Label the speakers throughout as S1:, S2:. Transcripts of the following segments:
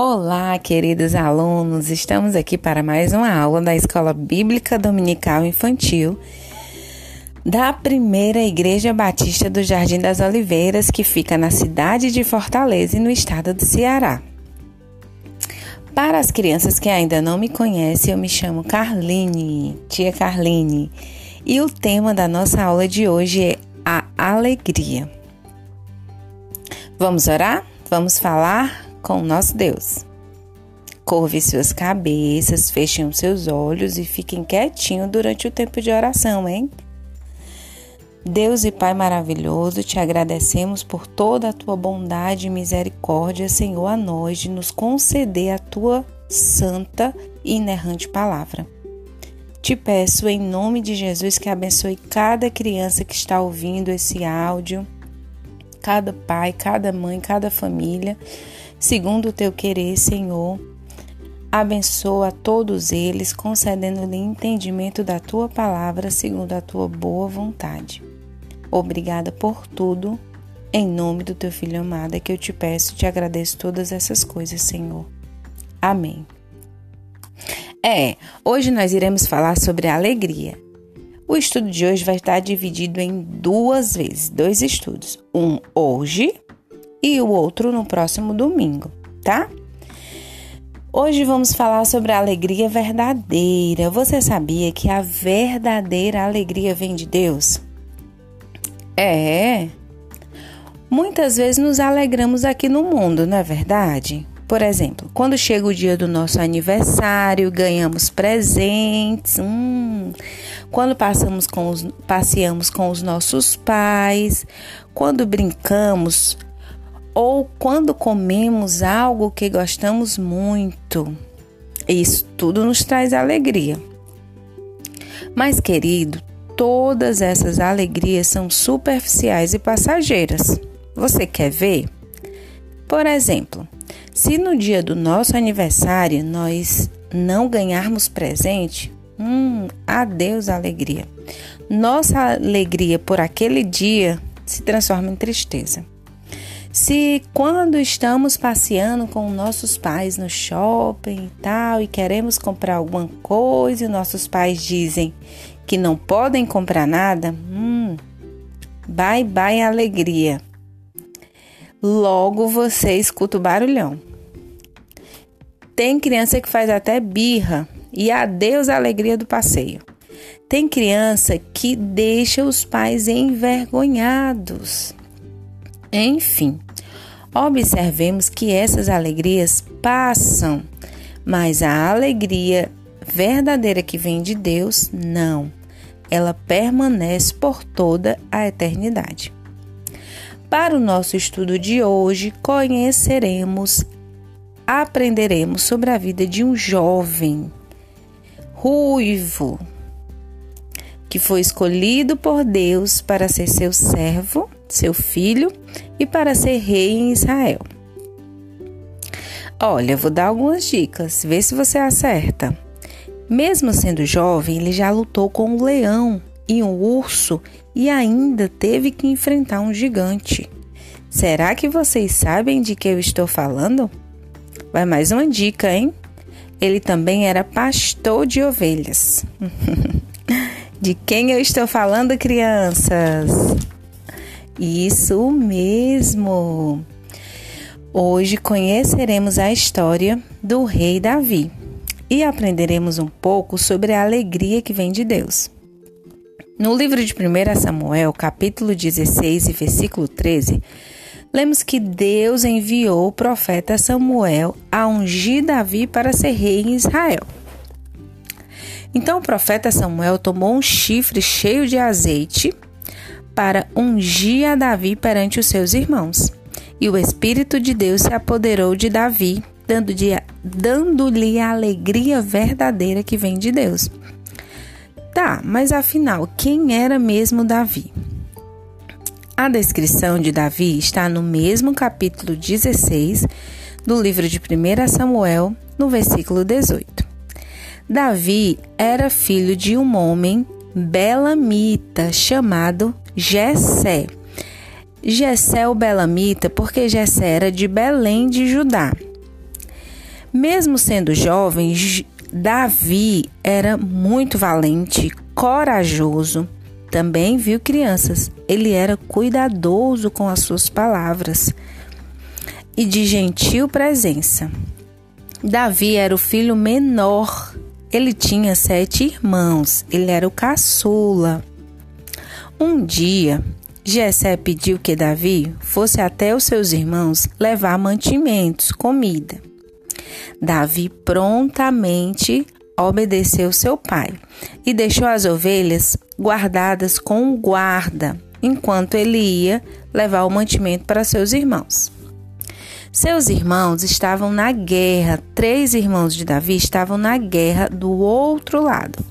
S1: Olá, queridos alunos! Estamos aqui para mais uma aula da Escola Bíblica Dominical Infantil da Primeira Igreja Batista do Jardim das Oliveiras, que fica na cidade de Fortaleza e no estado do Ceará. Para as crianças que ainda não me conhecem, eu me chamo Carline, tia Carline, e o tema da nossa aula de hoje é a alegria. Vamos orar? Vamos falar com o nosso Deus. Curve suas cabeças, fechem os seus olhos e fiquem quietinhos durante o tempo de oração, hein? Deus e Pai maravilhoso, te agradecemos por toda a tua bondade e misericórdia, Senhor, a nós de nos conceder a tua santa e inerrante palavra. Te peço em nome de Jesus que abençoe cada criança que está ouvindo esse áudio, cada pai, cada mãe, cada família segundo o teu querer, Senhor. Abençoa todos eles, concedendo-lhe entendimento da tua palavra, segundo a tua boa vontade. Obrigada por tudo. Em nome do teu filho amado é que eu te peço e te agradeço todas essas coisas, Senhor. Amém. É, hoje nós iremos falar sobre a alegria. O estudo de hoje vai estar dividido em duas vezes, dois estudos. Um hoje e o outro no próximo domingo, tá? Hoje vamos falar sobre a alegria verdadeira. Você sabia que a verdadeira alegria vem de Deus? É. Muitas vezes nos alegramos aqui no mundo, não é verdade? Por exemplo, quando chega o dia do nosso aniversário, ganhamos presentes. Hum, quando passamos com os, passeamos com os nossos pais, quando brincamos ou quando comemos algo que gostamos muito. Isso tudo nos traz alegria. Mas, querido, todas essas alegrias são superficiais e passageiras. Você quer ver? Por exemplo, se no dia do nosso aniversário nós não ganharmos presente, hum, adeus alegria. Nossa alegria por aquele dia se transforma em tristeza. Se quando estamos passeando com nossos pais no shopping e tal e queremos comprar alguma coisa e nossos pais dizem que não podem comprar nada, hum, bye bye alegria. Logo você escuta o barulhão. Tem criança que faz até birra e adeus a alegria do passeio. Tem criança que deixa os pais envergonhados. Enfim, observemos que essas alegrias passam, mas a alegria verdadeira que vem de Deus, não. Ela permanece por toda a eternidade. Para o nosso estudo de hoje, conheceremos, aprenderemos sobre a vida de um jovem ruivo que foi escolhido por Deus para ser seu servo seu filho, e para ser rei em Israel. Olha, vou dar algumas dicas, vê se você acerta. Mesmo sendo jovem, ele já lutou com um leão e um urso e ainda teve que enfrentar um gigante. Será que vocês sabem de que eu estou falando? Vai mais uma dica, hein? Ele também era pastor de ovelhas. de quem eu estou falando, crianças? Isso mesmo! Hoje conheceremos a história do rei Davi e aprenderemos um pouco sobre a alegria que vem de Deus. No livro de 1 Samuel, capítulo 16 e versículo 13, lemos que Deus enviou o profeta Samuel a ungir Davi para ser rei em Israel. Então o profeta Samuel tomou um chifre cheio de azeite para ungir a Davi perante os seus irmãos. E o Espírito de Deus se apoderou de Davi, dando-lhe a alegria verdadeira que vem de Deus. Tá, mas afinal, quem era mesmo Davi? A descrição de Davi está no mesmo capítulo 16 do livro de 1 Samuel, no versículo 18. Davi era filho de um homem belamita chamado Jessé. Jessé o belamita, porque Jessé era de Belém de Judá. Mesmo sendo jovem, Davi era muito valente, corajoso. Também viu crianças. Ele era cuidadoso com as suas palavras e de gentil presença. Davi era o filho menor. Ele tinha sete irmãos. Ele era o caçula. Um dia, Jessé pediu que Davi fosse até os seus irmãos levar mantimentos, comida. Davi prontamente obedeceu seu pai e deixou as ovelhas guardadas com guarda, enquanto ele ia levar o mantimento para seus irmãos. Seus irmãos estavam na guerra, três irmãos de Davi estavam na guerra do outro lado.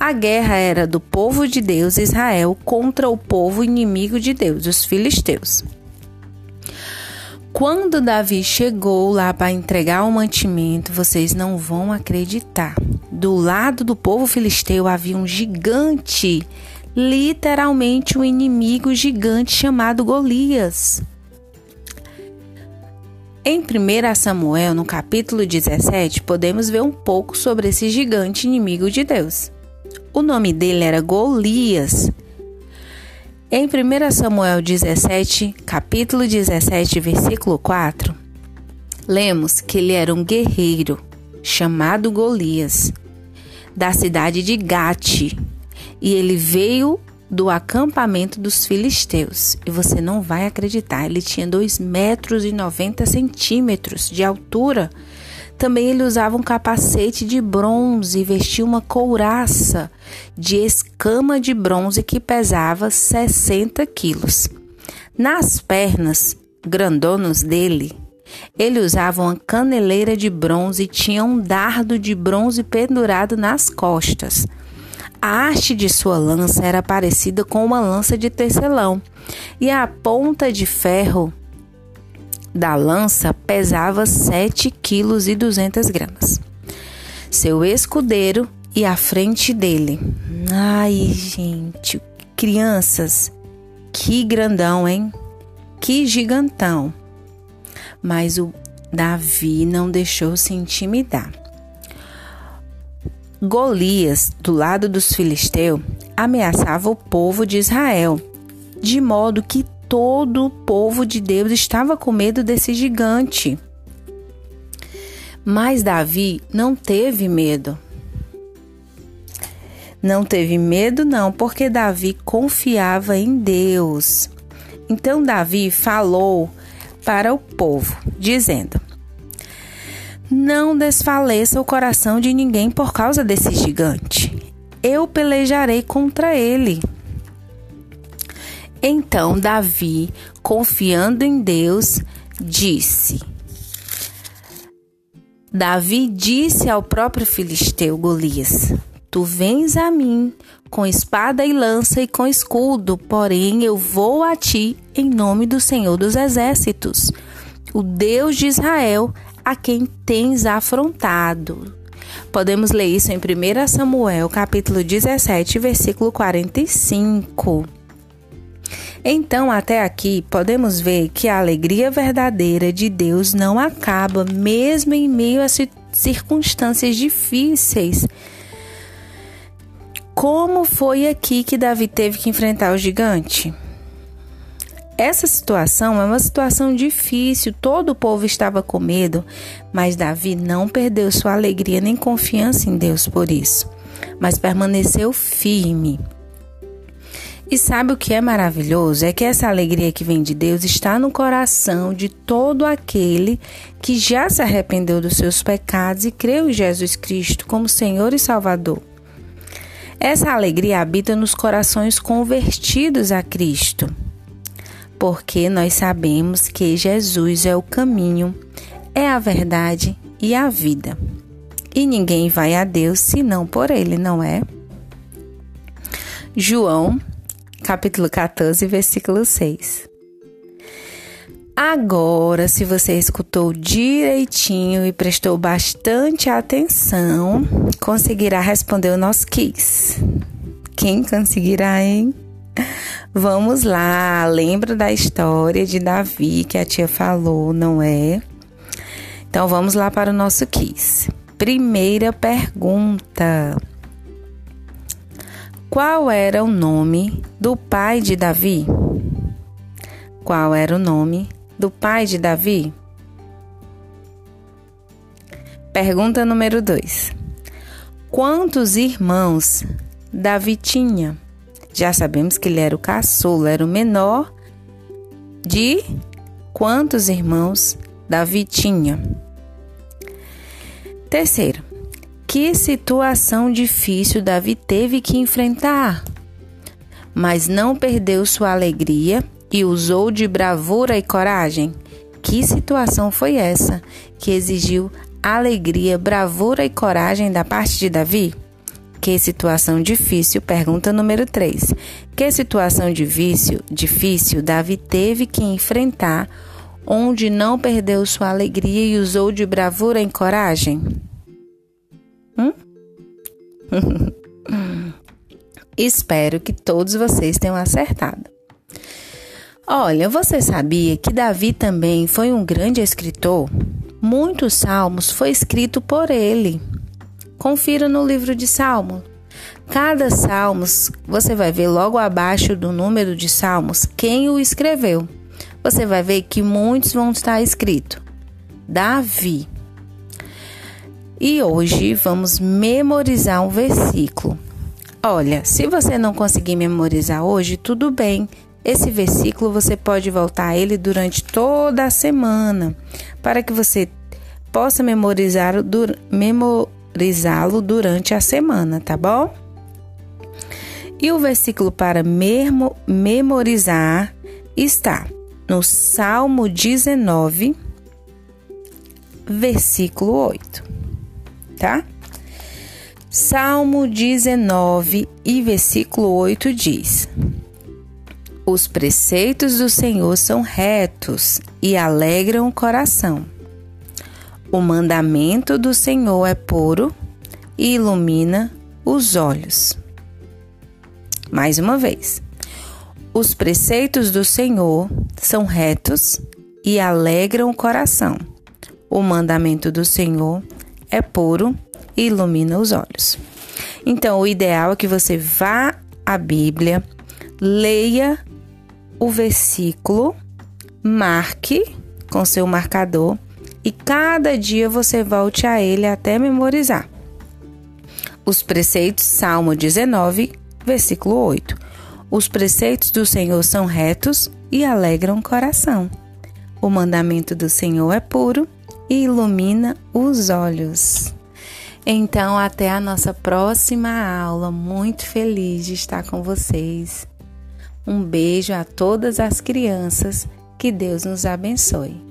S1: A guerra era do povo de Deus, Israel, contra o povo inimigo de Deus, os filisteus. Quando Davi chegou lá para entregar o mantimento, vocês não vão acreditar. Do lado do povo filisteu havia um gigante, literalmente um inimigo gigante chamado Golias. Em 1 Samuel, no capítulo 17, podemos ver um pouco sobre esse gigante inimigo de Deus. O nome dele era Golias. Em 1 Samuel 17, capítulo 17, versículo 4, lemos que ele era um guerreiro chamado Golias, da cidade de Gate, e ele veio do acampamento dos filisteus. E você não vai acreditar, ele tinha 2 metros e 90 centímetros de altura também ele usava um capacete de bronze e vestia uma couraça de escama de bronze que pesava 60 quilos. Nas pernas grandonas dele, ele usava uma caneleira de bronze e tinha um dardo de bronze pendurado nas costas. A haste de sua lança era parecida com uma lança de tecelão, e a ponta de ferro da lança pesava 7 quilos e 200 gramas. Seu escudeiro e a frente dele. Ai, gente, crianças, que grandão, hein? Que gigantão. Mas o Davi não deixou se intimidar. Golias, do lado dos filisteus, ameaçava o povo de Israel, de modo que todo o povo de Deus estava com medo desse gigante. Mas Davi não teve medo. Não teve medo, não, porque Davi confiava em Deus. Então Davi falou para o povo, dizendo: Não desfaleça o coração de ninguém por causa desse gigante. Eu pelejarei contra ele. Então Davi, confiando em Deus, disse: Davi disse ao próprio filisteu Golias: Tu vens a mim com espada e lança e com escudo, porém eu vou a ti em nome do Senhor dos Exércitos, o Deus de Israel, a quem tens afrontado. Podemos ler isso em 1 Samuel, capítulo 17, versículo 45. Então, até aqui, podemos ver que a alegria verdadeira de Deus não acaba, mesmo em meio a circunstâncias difíceis. Como foi aqui que Davi teve que enfrentar o gigante? Essa situação é uma situação difícil, todo o povo estava com medo, mas Davi não perdeu sua alegria nem confiança em Deus por isso, mas permaneceu firme. E sabe o que é maravilhoso? É que essa alegria que vem de Deus está no coração de todo aquele que já se arrependeu dos seus pecados e creu em Jesus Cristo como Senhor e Salvador. Essa alegria habita nos corações convertidos a Cristo, porque nós sabemos que Jesus é o caminho, é a verdade e a vida. E ninguém vai a Deus senão por Ele, não é? João capítulo 14, versículo 6. Agora, se você escutou direitinho e prestou bastante atenção, conseguirá responder o nosso quiz. Quem conseguirá, hein? Vamos lá, lembra da história de Davi que a tia falou, não é? Então vamos lá para o nosso quiz. Primeira pergunta. Qual era o nome do pai de Davi? Qual era o nome do pai de Davi? Pergunta número 2. Quantos irmãos Davi tinha? Já sabemos que ele era o caçula, era o menor de quantos irmãos Davi tinha? Terceiro, que situação difícil Davi teve que enfrentar, mas não perdeu sua alegria e usou de bravura e coragem? Que situação foi essa que exigiu alegria, bravura e coragem da parte de Davi? Que situação difícil? Pergunta número 3. Que situação difícil, difícil Davi teve que enfrentar, onde não perdeu sua alegria e usou de bravura e coragem? Hum? Espero que todos vocês tenham acertado. Olha, você sabia que Davi também foi um grande escritor? Muitos salmos foi escrito por ele. Confira no livro de Salmos. Cada salmos, você vai ver logo abaixo do número de salmos quem o escreveu. Você vai ver que muitos vão estar escrito Davi. E hoje vamos memorizar um versículo. Olha, se você não conseguir memorizar hoje, tudo bem. Esse versículo você pode voltar a ele durante toda a semana, para que você possa memorizar, memor, memorizá-lo durante a semana, tá bom? E o versículo para memo, memorizar está no Salmo 19, versículo 8, tá? Salmo 19 e versículo 8 diz: Os preceitos do Senhor são retos e alegram o coração. O mandamento do Senhor é puro e ilumina os olhos. Mais uma vez. Os preceitos do Senhor são retos e alegram o coração. O mandamento do Senhor é puro e ilumina os olhos. Então, o ideal é que você vá à Bíblia, leia o versículo, marque com seu marcador e cada dia você volte a ele até memorizar. Os preceitos, Salmo 19, versículo 8. Os preceitos do Senhor são retos e alegram o coração. O mandamento do Senhor é puro e ilumina os olhos. Então, até a nossa próxima aula. Muito feliz de estar com vocês. Um beijo a todas as crianças. Que Deus nos abençoe.